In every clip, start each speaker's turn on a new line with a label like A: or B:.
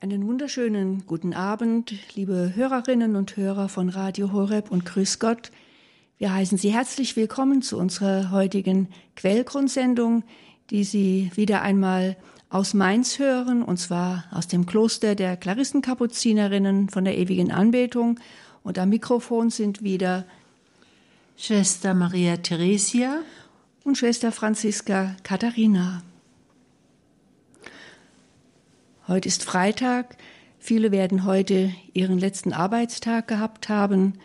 A: Einen wunderschönen guten Abend, liebe Hörerinnen und Hörer von Radio Horeb und Grüß Gott. Wir heißen Sie herzlich willkommen zu unserer heutigen Quellgrundsendung, die Sie wieder einmal aus Mainz hören, und zwar aus dem Kloster der Klarissenkapuzinerinnen von der ewigen Anbetung. Und am Mikrofon sind wieder
B: Schwester Maria Theresia
A: und Schwester Franziska Katharina. Heute ist Freitag. Viele werden heute ihren letzten Arbeitstag gehabt haben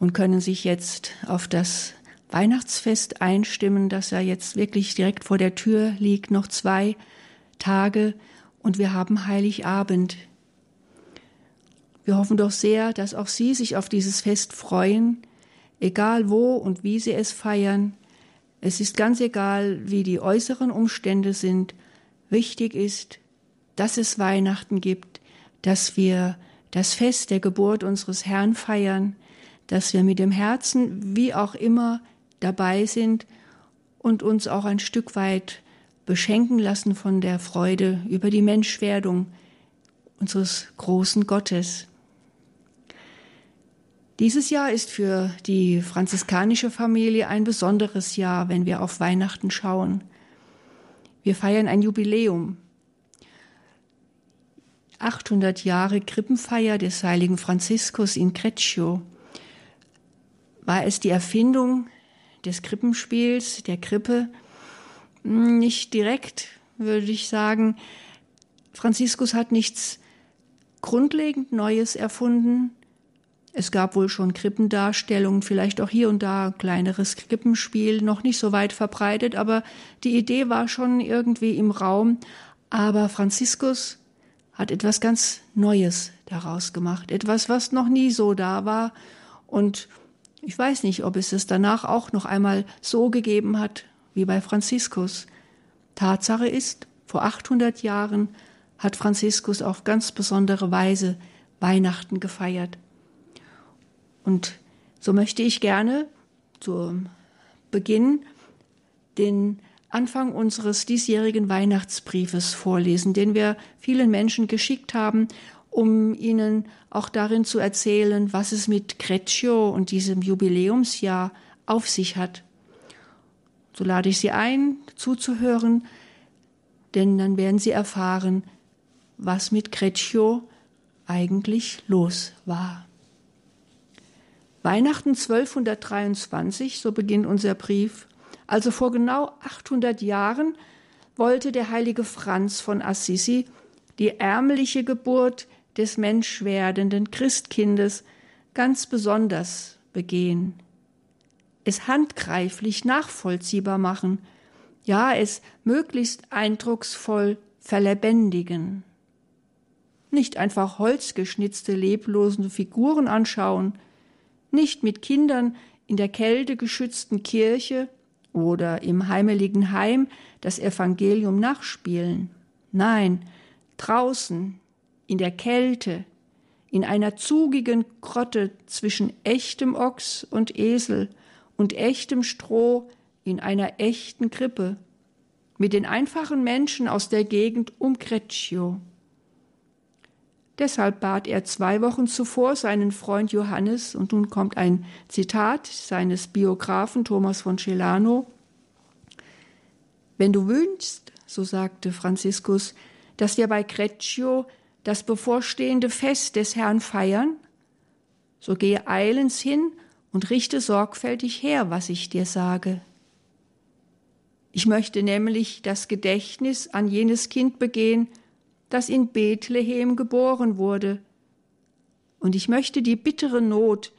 A: und können sich jetzt auf das Weihnachtsfest einstimmen, das ja jetzt wirklich direkt vor der Tür liegt, noch zwei Tage und wir haben Heiligabend. Wir hoffen doch sehr, dass auch Sie sich auf dieses Fest freuen, egal wo und wie Sie es feiern. Es ist ganz egal, wie die äußeren Umstände sind. Wichtig ist, dass es Weihnachten gibt, dass wir das Fest der Geburt unseres Herrn feiern, dass wir mit dem Herzen, wie auch immer, dabei sind und uns auch ein Stück weit beschenken lassen von der Freude über die Menschwerdung unseres großen Gottes. Dieses Jahr ist für die franziskanische Familie ein besonderes Jahr, wenn wir auf Weihnachten schauen. Wir feiern ein Jubiläum. 800 Jahre Krippenfeier des heiligen Franziskus in Creccio. War es die Erfindung des Krippenspiels, der Krippe? Hm, nicht direkt, würde ich sagen. Franziskus hat nichts grundlegend Neues erfunden. Es gab wohl schon Krippendarstellungen, vielleicht auch hier und da kleineres Krippenspiel, noch nicht so weit verbreitet, aber die Idee war schon irgendwie im Raum. Aber Franziskus hat etwas ganz Neues daraus gemacht, etwas, was noch nie so da war. Und ich weiß nicht, ob es es danach auch noch einmal so gegeben hat wie bei Franziskus. Tatsache ist, vor 800 Jahren hat Franziskus auf ganz besondere Weise Weihnachten gefeiert. Und so möchte ich gerne zu Beginn den Anfang unseres diesjährigen Weihnachtsbriefes vorlesen, den wir vielen Menschen geschickt haben, um ihnen auch darin zu erzählen, was es mit Creccio und diesem Jubiläumsjahr auf sich hat. So lade ich Sie ein, zuzuhören, denn dann werden Sie erfahren, was mit Creccio eigentlich los war. Weihnachten 1223, so beginnt unser Brief, also vor genau 800 Jahren wollte der heilige Franz von Assisi die ärmliche Geburt des menschwerdenden Christkindes ganz besonders begehen, es handgreiflich nachvollziehbar machen, ja es möglichst eindrucksvoll verlebendigen. Nicht einfach holzgeschnitzte leblose Figuren anschauen, nicht mit Kindern in der Kälte geschützten Kirche oder im heimeligen Heim das Evangelium nachspielen. Nein, draußen, in der Kälte, in einer zugigen Grotte zwischen echtem Ochs und Esel und echtem Stroh in einer echten Krippe, mit den einfachen Menschen aus der Gegend um Greccio. Deshalb bat er zwei Wochen zuvor seinen Freund Johannes, und nun kommt ein Zitat seines Biografen Thomas von Celano. Wenn du wünschst, so sagte Franziskus, dass wir bei Creccio das bevorstehende Fest des Herrn feiern, so gehe eilends hin und richte sorgfältig her, was ich dir sage. Ich möchte nämlich das Gedächtnis an jenes Kind begehen, das in Bethlehem geboren wurde. Und ich möchte die bittere Not,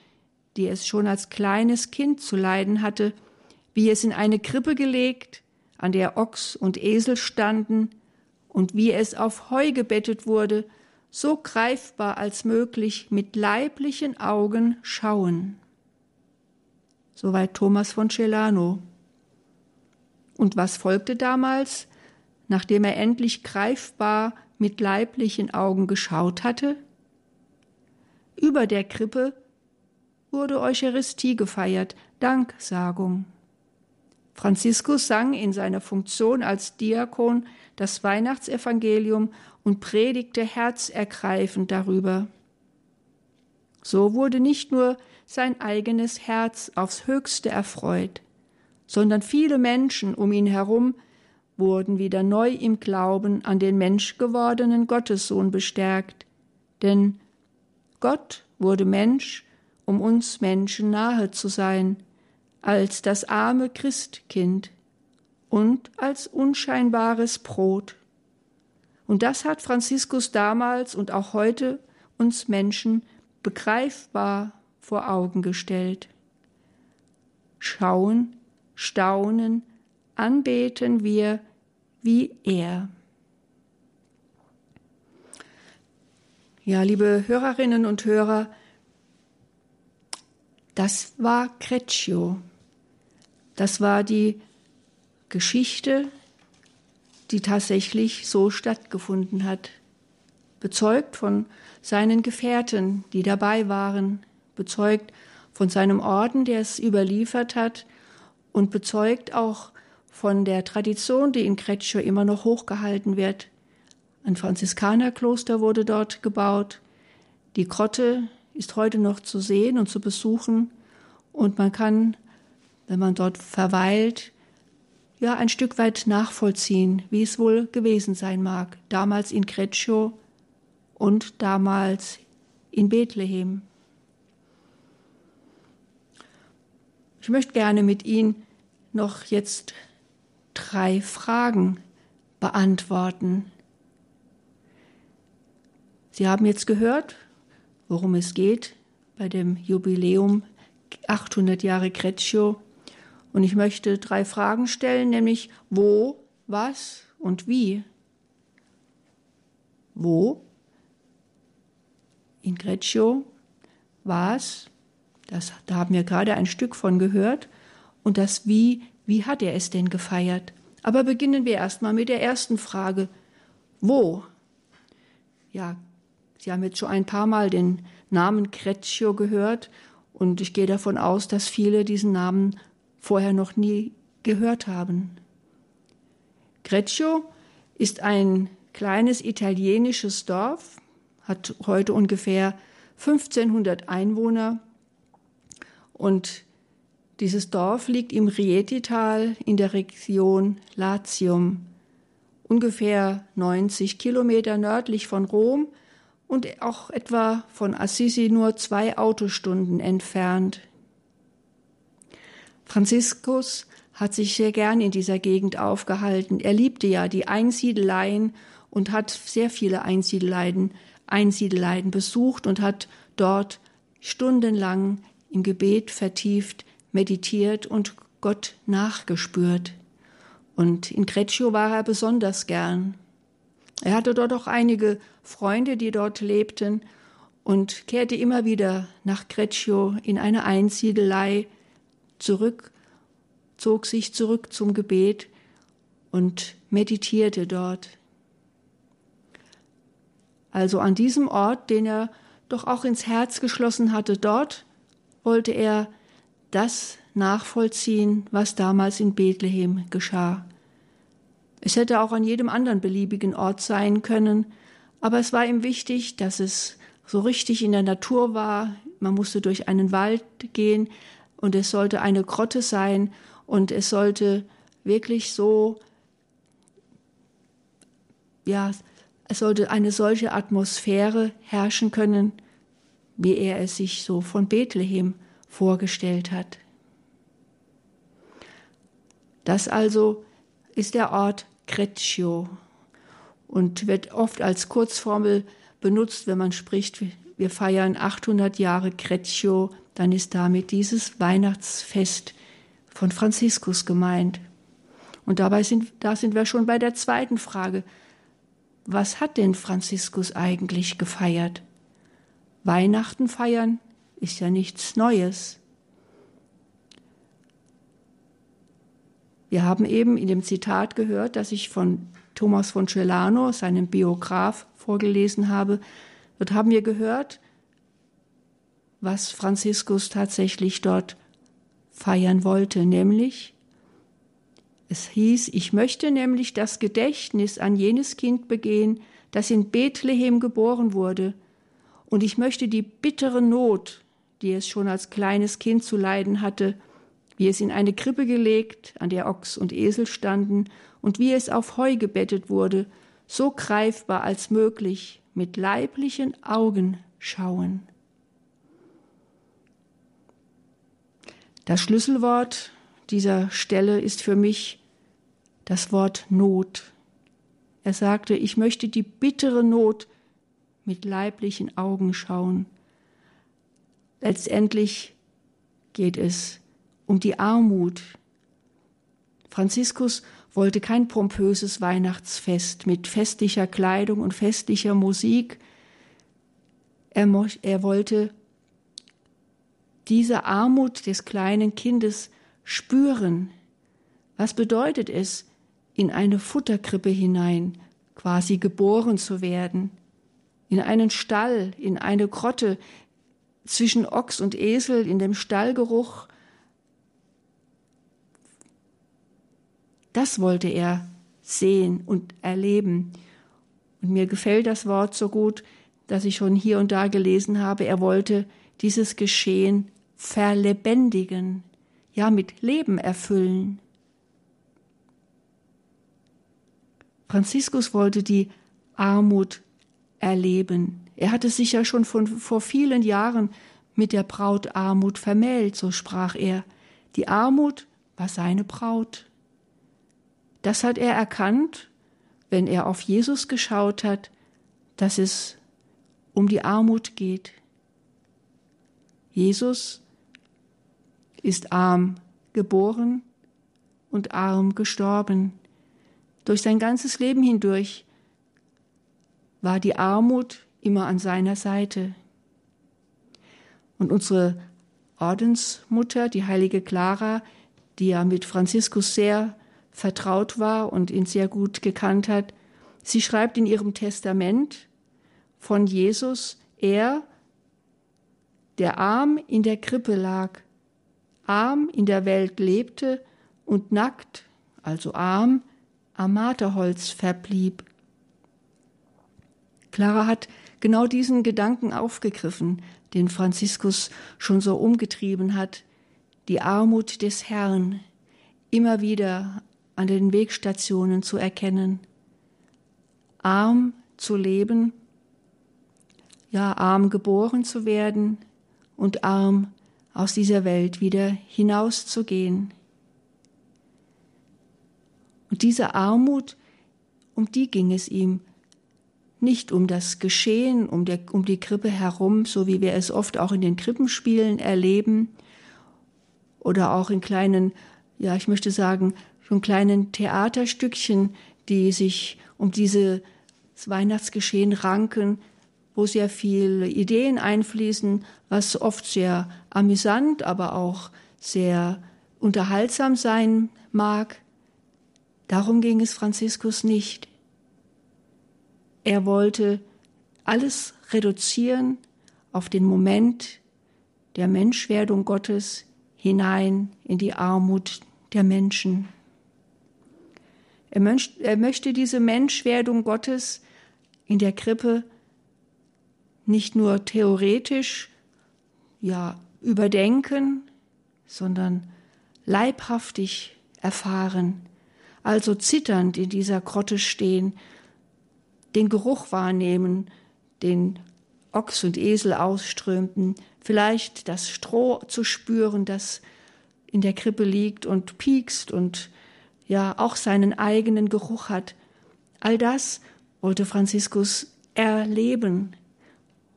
A: die es schon als kleines Kind zu leiden hatte, wie es in eine Krippe gelegt, an der Ochs und Esel standen, und wie es auf Heu gebettet wurde, so greifbar als möglich mit leiblichen Augen schauen. Soweit Thomas von Celano. Und was folgte damals, nachdem er endlich greifbar mit leiblichen Augen geschaut hatte? Über der Krippe wurde Eucharistie gefeiert, Danksagung. Franziskus sang in seiner Funktion als Diakon das Weihnachtsevangelium und predigte herzergreifend darüber. So wurde nicht nur sein eigenes Herz aufs höchste erfreut, sondern viele Menschen um ihn herum wurden wieder neu im Glauben an den menschgewordenen Gottessohn bestärkt, denn Gott wurde Mensch, um uns Menschen nahe zu sein, als das arme Christkind und als unscheinbares Brot. Und das hat Franziskus damals und auch heute uns Menschen begreifbar vor Augen gestellt. Schauen, staunen, anbeten wir wie er. Ja, liebe Hörerinnen und Hörer, das war Creccio. Das war die Geschichte, die tatsächlich so stattgefunden hat, bezeugt von seinen Gefährten, die dabei waren, bezeugt von seinem Orden, der es überliefert hat, und bezeugt auch von der Tradition, die in Creccio immer noch hochgehalten wird. Ein Franziskanerkloster wurde dort gebaut. Die Grotte ist heute noch zu sehen und zu besuchen. Und man kann, wenn man dort verweilt, ja ein Stück weit nachvollziehen, wie es wohl gewesen sein mag, damals in Creccio und damals in Bethlehem. Ich möchte gerne mit Ihnen noch jetzt drei Fragen beantworten. Sie haben jetzt gehört, worum es geht bei dem Jubiläum 800 Jahre Creccio und ich möchte drei Fragen stellen, nämlich wo, was und wie. Wo? In Greccio. Was? Das, da haben wir gerade ein Stück von gehört. Und das Wie, wie hat er es denn gefeiert? Aber beginnen wir erstmal mit der ersten Frage. Wo? Ja, Sie haben jetzt schon ein paar Mal den Namen Creccio gehört und ich gehe davon aus, dass viele diesen Namen vorher noch nie gehört haben. Greccio ist ein kleines italienisches Dorf, hat heute ungefähr 1500 Einwohner und dieses Dorf liegt im Rietital in der Region Latium, ungefähr 90 Kilometer nördlich von Rom und auch etwa von Assisi nur zwei Autostunden entfernt. Franziskus hat sich sehr gern in dieser Gegend aufgehalten. Er liebte ja die Einsiedeleien und hat sehr viele Einsiedeleien, Einsiedeleien besucht und hat dort stundenlang im Gebet vertieft, meditiert und Gott nachgespürt. Und in Greccio war er besonders gern. Er hatte dort auch einige Freunde, die dort lebten und kehrte immer wieder nach Greccio in eine Einsiedelei zurück, zog sich zurück zum Gebet und meditierte dort. Also an diesem Ort, den er doch auch ins Herz geschlossen hatte, dort wollte er das nachvollziehen, was damals in Bethlehem geschah. Es hätte auch an jedem anderen beliebigen Ort sein können, aber es war ihm wichtig, dass es so richtig in der Natur war. Man musste durch einen Wald gehen, und es sollte eine Grotte sein und es sollte wirklich so, ja, es sollte eine solche Atmosphäre herrschen können, wie er es sich so von Bethlehem vorgestellt hat. Das also ist der Ort Creccio und wird oft als Kurzformel benutzt, wenn man spricht, wir feiern 800 Jahre Creccio dann ist damit dieses Weihnachtsfest von Franziskus gemeint. Und dabei sind, da sind wir schon bei der zweiten Frage. Was hat denn Franziskus eigentlich gefeiert? Weihnachten feiern ist ja nichts Neues. Wir haben eben in dem Zitat gehört, das ich von Thomas von Celano, seinem Biograf, vorgelesen habe. Dort haben wir gehört, was Franziskus tatsächlich dort feiern wollte, nämlich es hieß, ich möchte nämlich das Gedächtnis an jenes Kind begehen, das in Bethlehem geboren wurde, und ich möchte die bittere Not, die es schon als kleines Kind zu leiden hatte, wie es in eine Krippe gelegt, an der Ochs und Esel standen, und wie es auf Heu gebettet wurde, so greifbar als möglich mit leiblichen Augen schauen. Das Schlüsselwort dieser Stelle ist für mich das Wort Not. Er sagte, ich möchte die bittere Not mit leiblichen Augen schauen. Letztendlich geht es um die Armut. Franziskus wollte kein pompöses Weihnachtsfest mit festlicher Kleidung und festlicher Musik. Er, er wollte diese Armut des kleinen Kindes spüren. Was bedeutet es, in eine Futterkrippe hinein quasi geboren zu werden? In einen Stall, in eine Grotte, zwischen Ochs und Esel, in dem Stallgeruch. Das wollte er sehen und erleben. Und mir gefällt das Wort so gut, dass ich schon hier und da gelesen habe, er wollte dieses Geschehen verlebendigen, ja mit Leben erfüllen. Franziskus wollte die Armut erleben. Er hatte sich ja schon von, vor vielen Jahren mit der Braut Armut vermählt, so sprach er. Die Armut war seine Braut. Das hat er erkannt, wenn er auf Jesus geschaut hat, dass es um die Armut geht. Jesus ist arm geboren und arm gestorben. Durch sein ganzes Leben hindurch war die Armut immer an seiner Seite. Und unsere Ordensmutter, die heilige Clara, die ja mit Franziskus sehr vertraut war und ihn sehr gut gekannt hat, sie schreibt in ihrem Testament von Jesus, er, der arm in der Krippe lag, arm in der Welt lebte und nackt, also arm, am Marterholz verblieb. Clara hat genau diesen Gedanken aufgegriffen, den Franziskus schon so umgetrieben hat, die Armut des Herrn immer wieder an den Wegstationen zu erkennen, arm zu leben, ja arm geboren zu werden und arm aus dieser Welt wieder hinauszugehen. Und diese Armut, um die ging es ihm, nicht um das Geschehen, um, der, um die Krippe herum, so wie wir es oft auch in den Krippenspielen erleben oder auch in kleinen, ja, ich möchte sagen, schon kleinen Theaterstückchen, die sich um dieses Weihnachtsgeschehen ranken, wo sehr viele Ideen einfließen, was oft sehr amüsant, aber auch sehr unterhaltsam sein mag. Darum ging es Franziskus nicht. Er wollte alles reduzieren auf den Moment der Menschwerdung Gottes hinein in die Armut der Menschen. Er, möchte diese Menschwerdung Gottes in der Krippe nicht nur theoretisch ja überdenken, sondern leibhaftig erfahren, also zitternd in dieser Grotte stehen den Geruch wahrnehmen, den Ochs und Esel ausströmten, vielleicht das Stroh zu spüren, das in der Krippe liegt und piekst und ja auch seinen eigenen Geruch hat. All das wollte Franziskus erleben.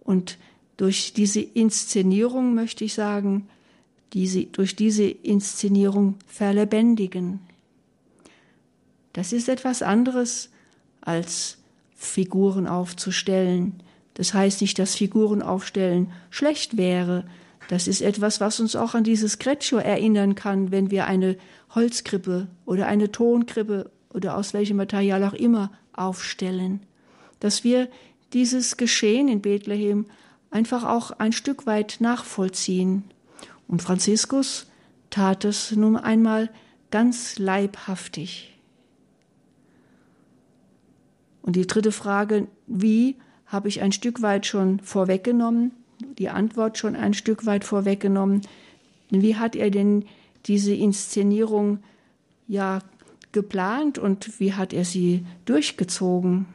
A: Und durch diese Inszenierung möchte ich sagen, diese, durch diese Inszenierung verlebendigen. Das ist etwas anderes als Figuren aufzustellen. Das heißt nicht, dass Figuren aufstellen schlecht wäre. Das ist etwas, was uns auch an dieses Greccio erinnern kann, wenn wir eine Holzkrippe oder eine Tonkrippe oder aus welchem Material auch immer aufstellen. Dass wir dieses Geschehen in Bethlehem einfach auch ein Stück weit nachvollziehen. Und Franziskus tat es nun einmal ganz leibhaftig. Und die dritte Frage, wie, habe ich ein Stück weit schon vorweggenommen, die Antwort schon ein Stück weit vorweggenommen. Wie hat er denn diese Inszenierung ja geplant und wie hat er sie durchgezogen?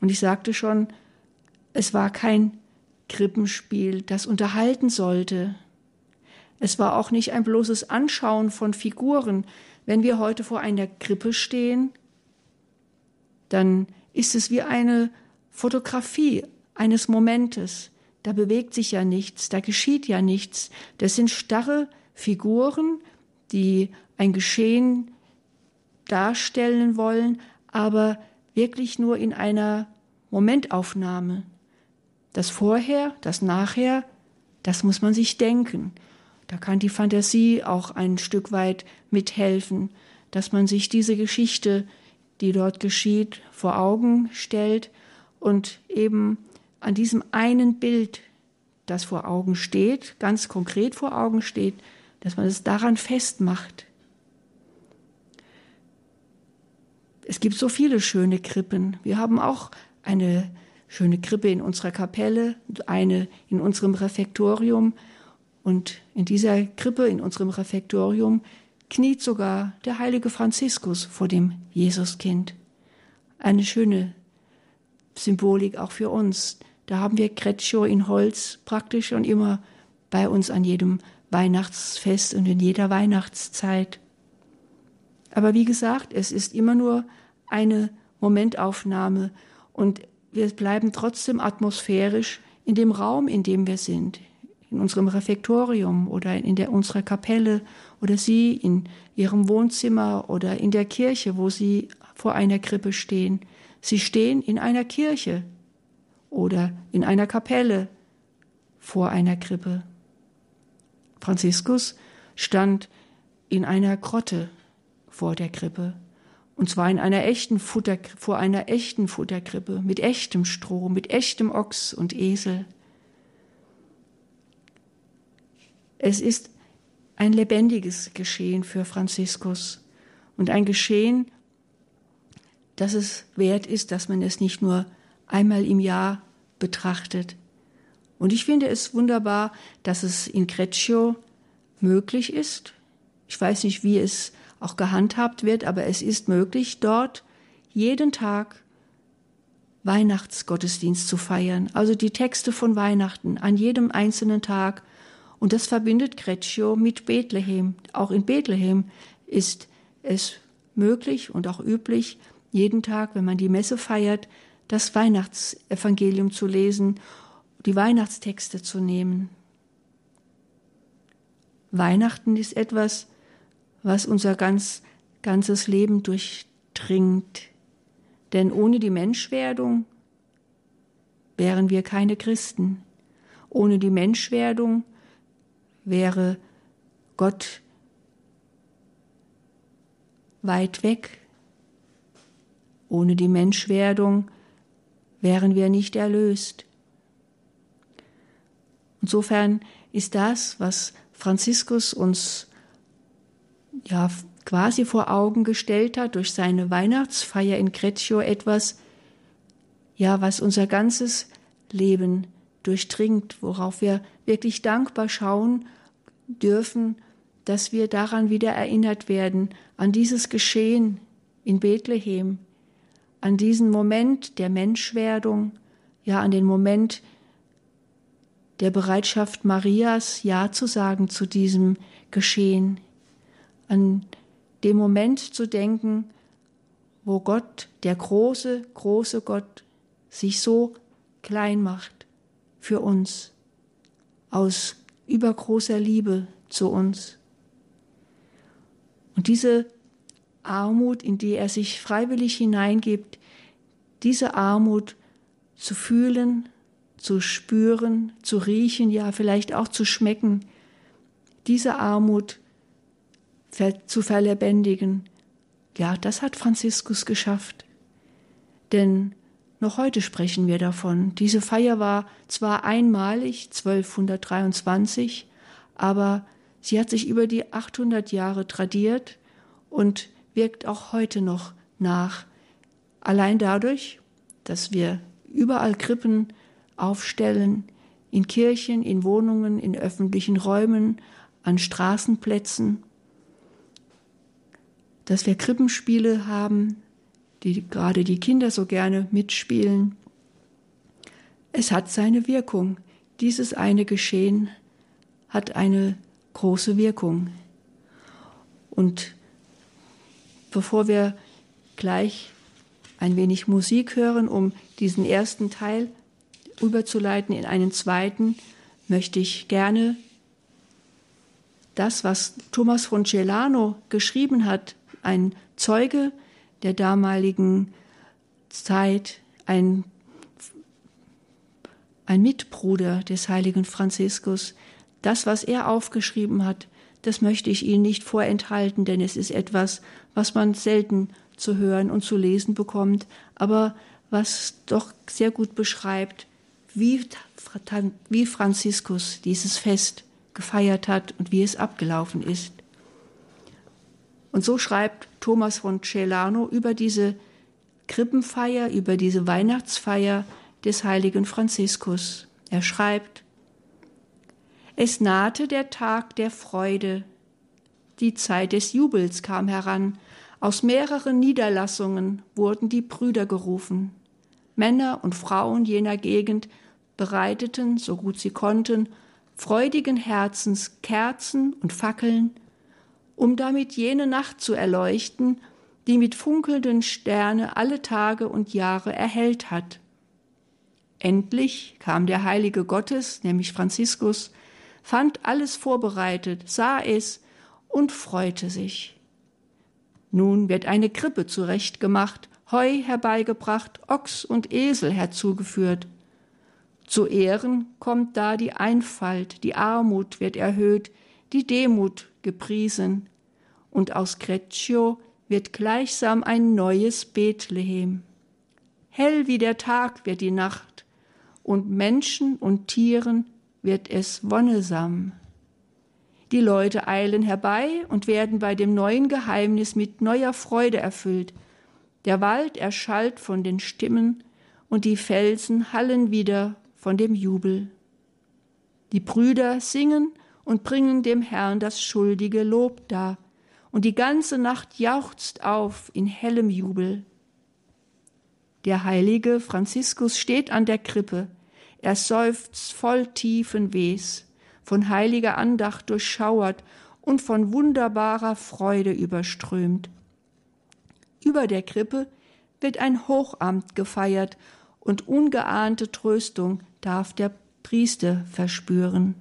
A: Und ich sagte schon, es war kein Krippenspiel, das unterhalten sollte. Es war auch nicht ein bloßes Anschauen von Figuren. Wenn wir heute vor einer Krippe stehen, dann ist es wie eine Fotografie eines Momentes. Da bewegt sich ja nichts, da geschieht ja nichts. Das sind starre Figuren, die ein Geschehen darstellen wollen, aber wirklich nur in einer Momentaufnahme. Das Vorher, das Nachher, das muss man sich denken. Da kann die Fantasie auch ein Stück weit mithelfen, dass man sich diese Geschichte die dort geschieht, vor Augen stellt und eben an diesem einen Bild, das vor Augen steht, ganz konkret vor Augen steht, dass man es daran festmacht. Es gibt so viele schöne Krippen. Wir haben auch eine schöne Krippe in unserer Kapelle, eine in unserem Refektorium. Und in dieser Krippe, in unserem Refektorium, kniet sogar der heilige Franziskus vor dem Jesuskind. Eine schöne Symbolik auch für uns. Da haben wir Creccio in Holz praktisch und immer bei uns an jedem Weihnachtsfest und in jeder Weihnachtszeit. Aber wie gesagt, es ist immer nur eine Momentaufnahme und wir bleiben trotzdem atmosphärisch in dem Raum, in dem wir sind, in unserem Refektorium oder in der, unserer Kapelle oder Sie in Ihrem Wohnzimmer oder in der Kirche, wo Sie vor einer Krippe stehen. Sie stehen in einer Kirche oder in einer Kapelle vor einer Krippe. Franziskus stand in einer Grotte vor der Krippe. Und zwar in einer echten Futter, vor einer echten Futterkrippe, mit echtem Stroh, mit echtem Ochs und Esel. Es ist ein lebendiges Geschehen für Franziskus und ein Geschehen, dass es wert ist, dass man es nicht nur einmal im Jahr betrachtet. Und ich finde es wunderbar, dass es in Creccio möglich ist. Ich weiß nicht, wie es auch gehandhabt wird, aber es ist möglich, dort jeden Tag Weihnachtsgottesdienst zu feiern. Also die Texte von Weihnachten an jedem einzelnen Tag und das verbindet Creccio mit Bethlehem. Auch in Bethlehem ist es möglich und auch üblich, jeden Tag, wenn man die Messe feiert, das Weihnachtsevangelium zu lesen, die Weihnachtstexte zu nehmen. Weihnachten ist etwas, was unser ganz, ganzes Leben durchdringt. Denn ohne die Menschwerdung wären wir keine Christen. Ohne die Menschwerdung wäre Gott weit weg. Ohne die Menschwerdung wären wir nicht erlöst. Insofern ist das, was Franziskus uns ja quasi vor Augen gestellt hat durch seine Weihnachtsfeier in Creccio etwas, ja, was unser ganzes Leben durchdringt, worauf wir wirklich dankbar schauen dürfen, dass wir daran wieder erinnert werden, an dieses Geschehen in Bethlehem, an diesen Moment der Menschwerdung, ja an den Moment der Bereitschaft Marias, Ja zu sagen zu diesem Geschehen, an dem Moment zu denken, wo Gott, der große, große Gott, sich so klein macht für uns aus übergroßer Liebe zu uns. Und diese Armut, in die er sich freiwillig hineingibt, diese Armut zu fühlen, zu spüren, zu riechen, ja vielleicht auch zu schmecken, diese Armut zu verlebendigen, ja, das hat Franziskus geschafft. Denn noch heute sprechen wir davon. Diese Feier war zwar einmalig, 1223, aber sie hat sich über die 800 Jahre tradiert und wirkt auch heute noch nach. Allein dadurch, dass wir überall Krippen aufstellen, in Kirchen, in Wohnungen, in öffentlichen Räumen, an Straßenplätzen, dass wir Krippenspiele haben, die gerade die Kinder so gerne mitspielen. Es hat seine Wirkung. Dieses eine Geschehen hat eine große Wirkung. Und bevor wir gleich ein wenig Musik hören, um diesen ersten Teil überzuleiten in einen zweiten, möchte ich gerne das, was Thomas von Celano geschrieben hat, ein Zeuge der damaligen Zeit, ein, ein Mitbruder des heiligen Franziskus, das, was er aufgeschrieben hat, das möchte ich Ihnen nicht vorenthalten, denn es ist etwas, was man selten zu hören und zu lesen bekommt, aber was doch sehr gut beschreibt, wie, wie Franziskus dieses Fest gefeiert hat und wie es abgelaufen ist. Und so schreibt Thomas von Celano über diese Krippenfeier, über diese Weihnachtsfeier des heiligen Franziskus. Er schreibt, es nahte der Tag der Freude, die Zeit des Jubels kam heran, aus mehreren Niederlassungen wurden die Brüder gerufen. Männer und Frauen jener Gegend bereiteten, so gut sie konnten, freudigen Herzens Kerzen und Fackeln, um damit jene Nacht zu erleuchten, die mit funkelnden Sterne alle Tage und Jahre erhellt hat. Endlich kam der Heilige Gottes, nämlich Franziskus, fand alles vorbereitet, sah es und freute sich. Nun wird eine Krippe zurechtgemacht, Heu herbeigebracht, Ochs und Esel herzugeführt. Zu Ehren kommt da die Einfalt, die Armut wird erhöht, die Demut gepriesen, und aus Greccio wird gleichsam ein neues Bethlehem. Hell wie der Tag wird die Nacht, und Menschen und Tieren wird es wonnesam. Die Leute eilen herbei und werden bei dem neuen Geheimnis mit neuer Freude erfüllt. Der Wald erschallt von den Stimmen und die Felsen hallen wieder von dem Jubel. Die Brüder singen und bringen dem Herrn das schuldige Lob dar, und die ganze Nacht jauchzt auf in hellem Jubel. Der heilige Franziskus steht an der Krippe, er seufzt voll tiefen Wehs von heiliger Andacht durchschauert und von wunderbarer Freude überströmt. Über der Krippe wird ein Hochamt gefeiert und ungeahnte Tröstung darf der Priester verspüren.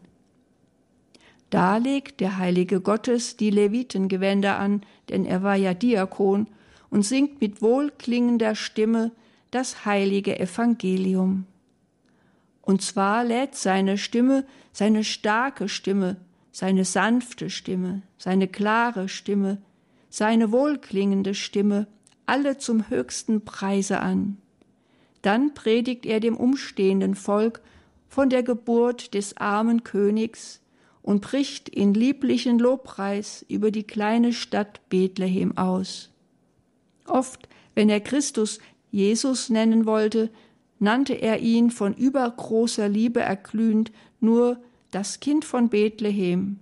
A: Da legt der heilige Gottes die Levitengewänder an, denn er war ja Diakon, und singt mit wohlklingender Stimme das heilige Evangelium. Und zwar lädt seine Stimme, seine starke Stimme, seine sanfte Stimme, seine klare Stimme, seine wohlklingende Stimme alle zum höchsten Preise an. Dann predigt er dem umstehenden Volk von der Geburt des armen Königs und bricht in lieblichen Lobpreis über die kleine Stadt Bethlehem aus. Oft, wenn er Christus Jesus nennen wollte, nannte er ihn von übergroßer Liebe erglühend nur das Kind von Bethlehem,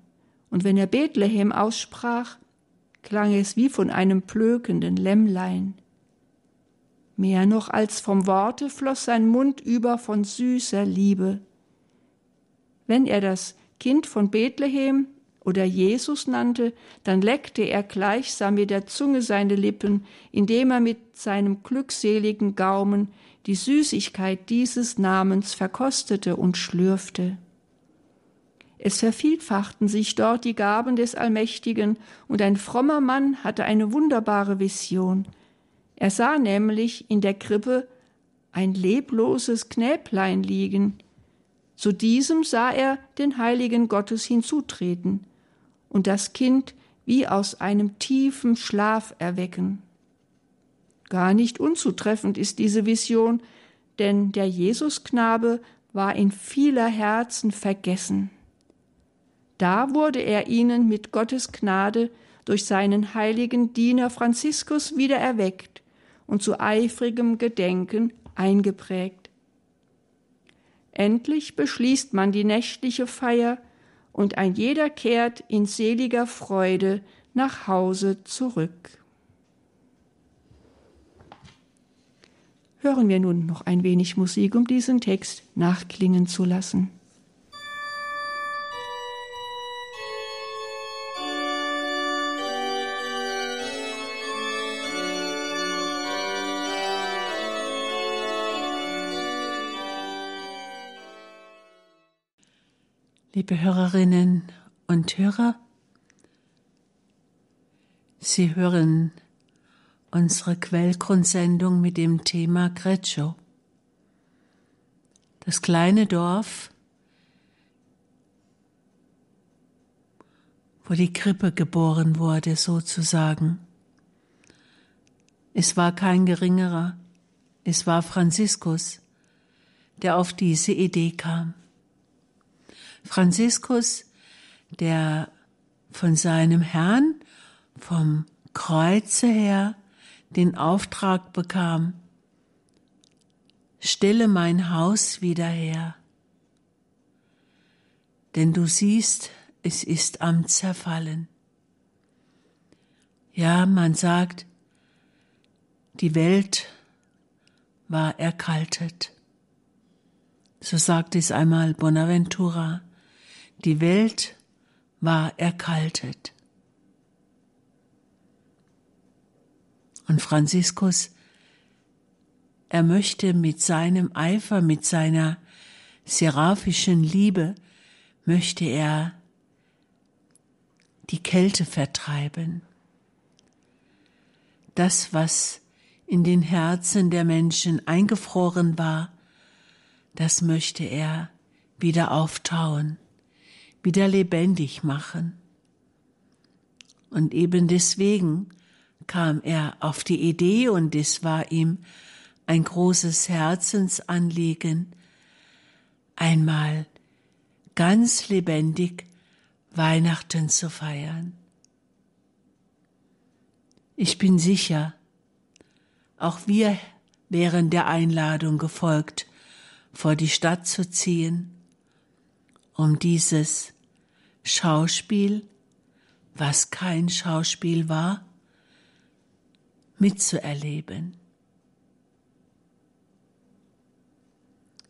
A: und wenn er Bethlehem aussprach, klang es wie von einem plökenden Lämmlein. Mehr noch als vom Worte floss sein Mund über von süßer Liebe. Wenn er das Kind von Bethlehem oder Jesus nannte, dann leckte er gleichsam mit der Zunge seine Lippen, indem er mit seinem glückseligen Gaumen die Süßigkeit dieses Namens verkostete und schlürfte. Es vervielfachten sich dort die Gaben des Allmächtigen, und ein frommer Mann hatte eine wunderbare Vision. Er sah nämlich in der Krippe ein lebloses Knäblein liegen. Zu diesem sah er den heiligen Gottes hinzutreten und das Kind wie aus einem tiefen Schlaf erwecken. Gar nicht unzutreffend ist diese Vision, denn der Jesusknabe war in vieler Herzen vergessen. Da wurde er ihnen mit Gottes Gnade durch seinen heiligen Diener Franziskus wieder erweckt und zu eifrigem Gedenken eingeprägt. Endlich beschließt man die nächtliche Feier und ein jeder kehrt in seliger Freude nach Hause zurück. Hören wir nun noch ein wenig Musik, um diesen Text nachklingen zu lassen.
B: Liebe Hörerinnen und Hörer, Sie hören unsere Quellgrundsendung mit dem Thema Greccio. Das kleine Dorf, wo die Krippe geboren wurde, sozusagen. Es war kein geringerer, es war Franziskus, der auf diese Idee kam. Franziskus, der von seinem Herrn vom Kreuze her den Auftrag bekam, stelle mein Haus wieder her, denn du siehst, es ist am Zerfallen. Ja, man sagt, die Welt war erkaltet. So sagt es einmal Bonaventura. Die Welt war erkaltet. Und Franziskus, er möchte mit seinem Eifer, mit seiner seraphischen Liebe, möchte er die Kälte vertreiben. Das, was in den Herzen der Menschen eingefroren war, das möchte er wieder auftauen wieder lebendig machen. Und eben deswegen kam er auf die Idee und es war ihm ein großes Herzensanliegen, einmal ganz lebendig Weihnachten zu feiern. Ich bin sicher, auch wir wären der Einladung gefolgt, vor die Stadt zu ziehen um dieses Schauspiel, was kein Schauspiel war, mitzuerleben.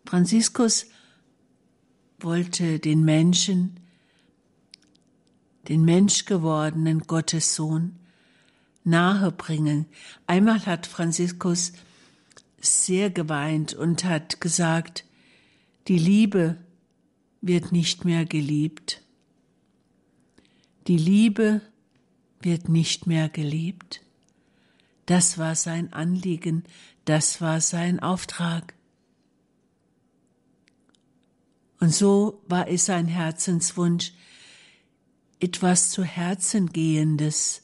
B: Franziskus wollte den Menschen, den menschgewordenen Gottessohn, nahe bringen. Einmal hat Franziskus sehr geweint und hat gesagt, die Liebe wird nicht mehr geliebt. Die Liebe wird nicht mehr geliebt. Das war sein Anliegen, das war sein Auftrag. Und so war es sein Herzenswunsch, etwas zu Herzen gehendes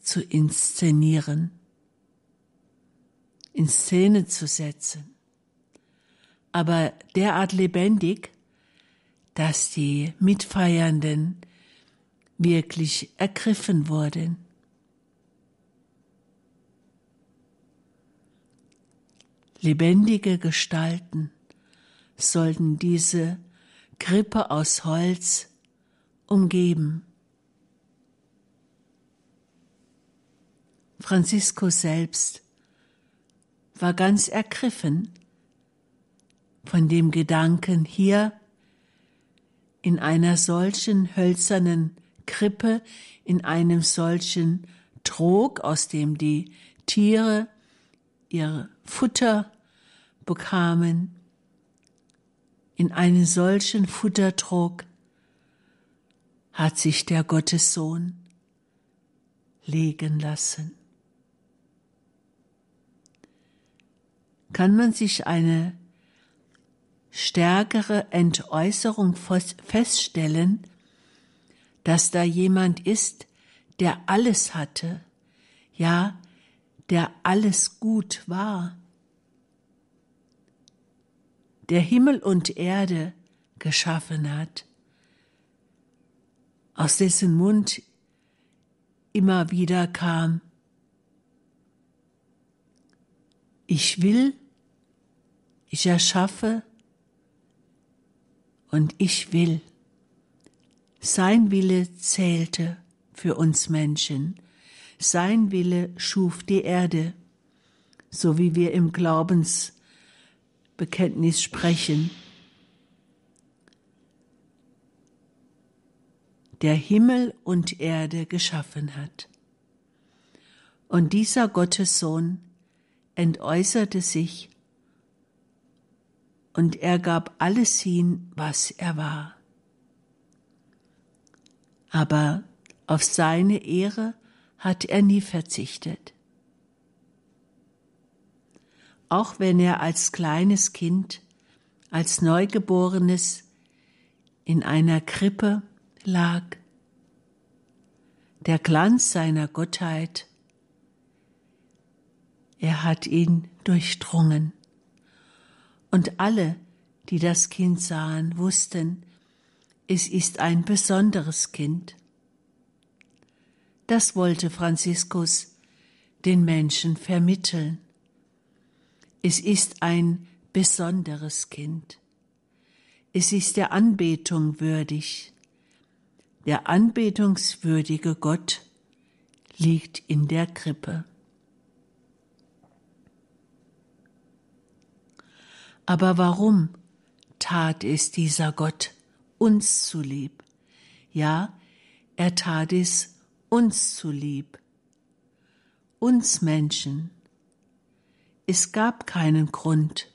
B: zu inszenieren, in Szene zu setzen aber derart lebendig, dass die Mitfeiernden wirklich ergriffen wurden. Lebendige Gestalten sollten diese Krippe aus Holz umgeben. Franziskus selbst war ganz ergriffen von dem Gedanken hier in einer solchen hölzernen Krippe, in einem solchen Trog, aus dem die Tiere ihr Futter bekamen, in einen solchen Futtertrog hat sich der Gottessohn legen lassen. Kann man sich eine stärkere Entäußerung feststellen, dass da jemand ist, der alles hatte, ja, der alles gut war, der Himmel und Erde geschaffen hat, aus dessen Mund immer wieder kam, ich will, ich erschaffe und ich will. Sein Wille zählte für uns Menschen. Sein Wille schuf die Erde, so wie wir im Glaubensbekenntnis sprechen. Der Himmel und Erde geschaffen hat. Und dieser Gottessohn entäußerte sich und er gab alles hin, was er war aber auf seine Ehre hat er nie verzichtet. Auch wenn er als kleines Kind, als Neugeborenes in einer Krippe lag, der Glanz seiner Gottheit, er hat ihn durchdrungen. Und alle, die das Kind sahen, wussten, es ist ein besonderes Kind. Das wollte Franziskus den Menschen vermitteln. Es ist ein besonderes Kind. Es ist der Anbetung würdig. Der anbetungswürdige Gott liegt in der Krippe. Aber warum tat es dieser Gott? uns zulieb. Ja, er tat es uns zulieb. Uns Menschen. Es gab keinen Grund,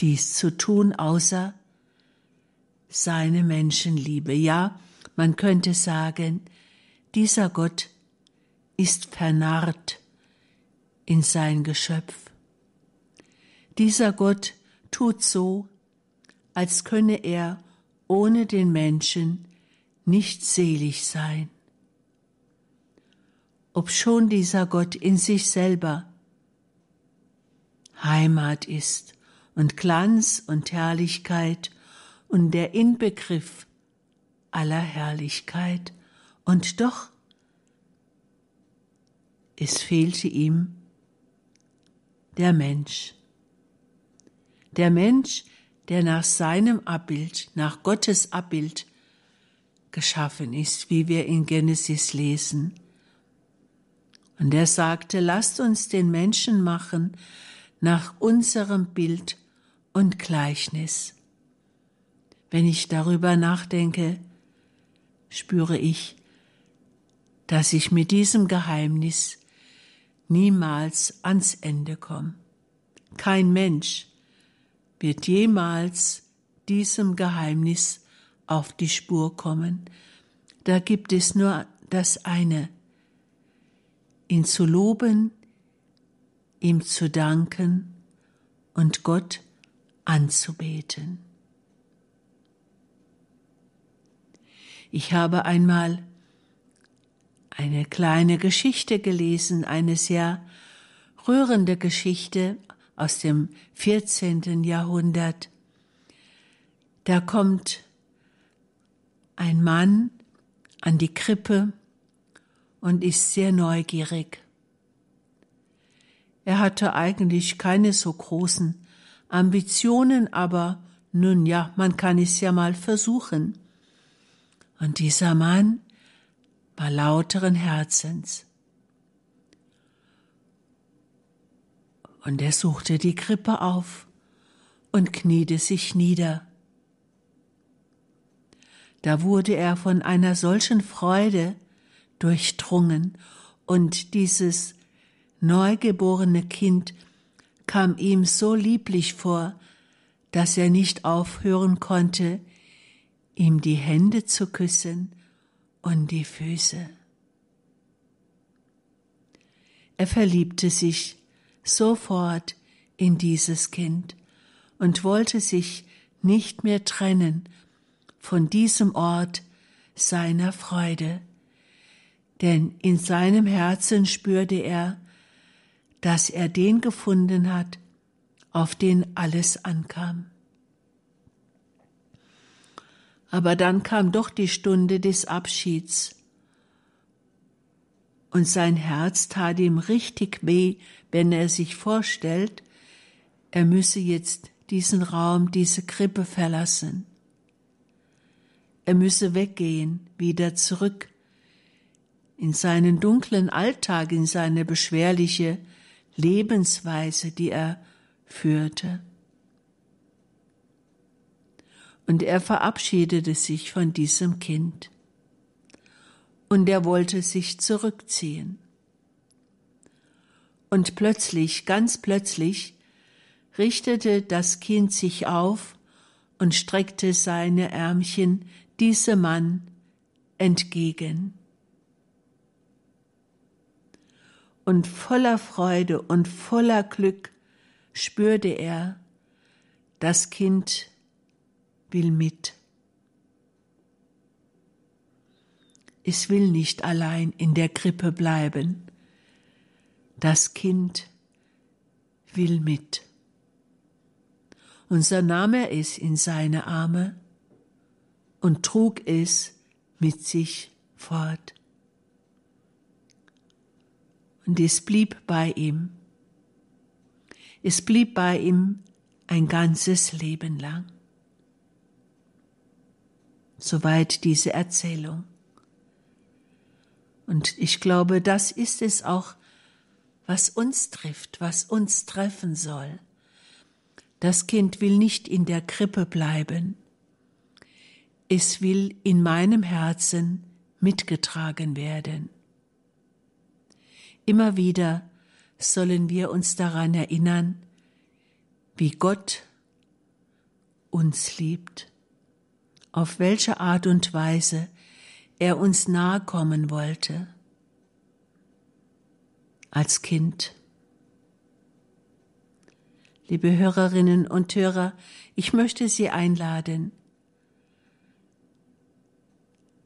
B: dies zu tun, außer seine Menschenliebe. Ja, man könnte sagen, dieser Gott ist vernarrt in sein Geschöpf. Dieser Gott tut so, als könne er ohne den Menschen nicht selig sein. Obschon dieser Gott in sich selber Heimat ist und Glanz und Herrlichkeit und der Inbegriff aller Herrlichkeit, und doch es fehlte ihm der Mensch. Der Mensch, der nach seinem Abbild, nach Gottes Abbild geschaffen ist, wie wir in Genesis lesen. Und er sagte, lasst uns den Menschen machen nach unserem Bild und Gleichnis. Wenn ich darüber nachdenke, spüre ich, dass ich mit diesem Geheimnis niemals ans Ende komme. Kein Mensch wird jemals diesem Geheimnis auf die Spur kommen. Da gibt es nur das eine, ihn zu loben, ihm zu danken und Gott anzubeten. Ich habe einmal eine kleine Geschichte gelesen, eine sehr rührende Geschichte aus dem 14. Jahrhundert. Da kommt ein Mann an die Krippe und ist sehr neugierig. Er hatte eigentlich keine so großen Ambitionen, aber nun ja, man kann es ja mal versuchen. Und dieser Mann war lauteren Herzens. Und er suchte die Krippe auf und kniete sich nieder. Da wurde er von einer solchen Freude durchdrungen, und dieses neugeborene Kind kam ihm so lieblich vor, dass er nicht aufhören konnte, ihm die Hände zu küssen und die Füße. Er verliebte sich sofort in dieses Kind und wollte sich nicht mehr trennen von diesem Ort seiner Freude, denn in seinem Herzen spürte er, dass er den gefunden hat, auf den alles ankam. Aber dann kam doch die Stunde des Abschieds. Und sein Herz tat ihm richtig weh, wenn er sich vorstellt, er müsse jetzt diesen Raum, diese Krippe verlassen. Er müsse weggehen, wieder zurück in seinen dunklen Alltag, in seine beschwerliche Lebensweise, die er führte. Und er verabschiedete sich von diesem Kind. Und er wollte sich zurückziehen. Und plötzlich, ganz plötzlich, richtete das Kind sich auf und streckte seine Ärmchen diesem Mann entgegen. Und voller Freude und voller Glück spürte er, das Kind will mit. Es will nicht allein in der Krippe bleiben. Das Kind will mit. Und so nahm er es in seine Arme und trug es mit sich fort. Und es blieb bei ihm. Es blieb bei ihm ein ganzes Leben lang. Soweit diese Erzählung. Und ich glaube, das ist es auch, was uns trifft, was uns treffen soll. Das Kind will nicht in der Krippe bleiben. Es will in meinem Herzen mitgetragen werden. Immer wieder sollen wir uns daran erinnern, wie Gott uns liebt, auf welche Art und Weise er uns nahe kommen wollte als Kind. Liebe Hörerinnen und Hörer, ich möchte Sie einladen,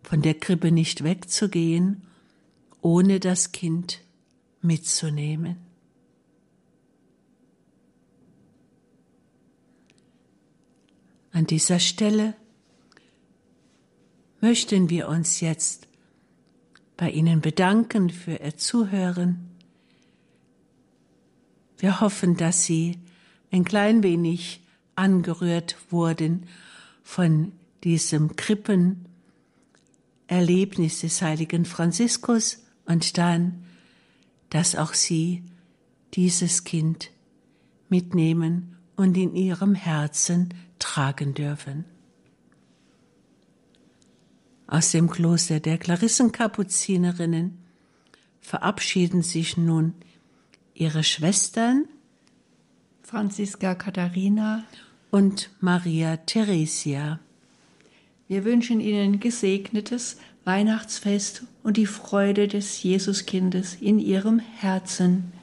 B: von der Krippe nicht wegzugehen, ohne das Kind mitzunehmen. An dieser Stelle möchten wir uns jetzt bei Ihnen bedanken für Ihr Zuhören. Wir hoffen, dass Sie ein klein wenig angerührt wurden von diesem Krippenerlebnis des heiligen Franziskus und dann, dass auch Sie dieses Kind mitnehmen und in Ihrem Herzen tragen dürfen. Aus dem Kloster der Klarissenkapuzinerinnen verabschieden sich nun ihre Schwestern
A: Franziska Katharina
B: und Maria Theresia.
A: Wir wünschen Ihnen gesegnetes Weihnachtsfest und die Freude des Jesuskindes in Ihrem Herzen.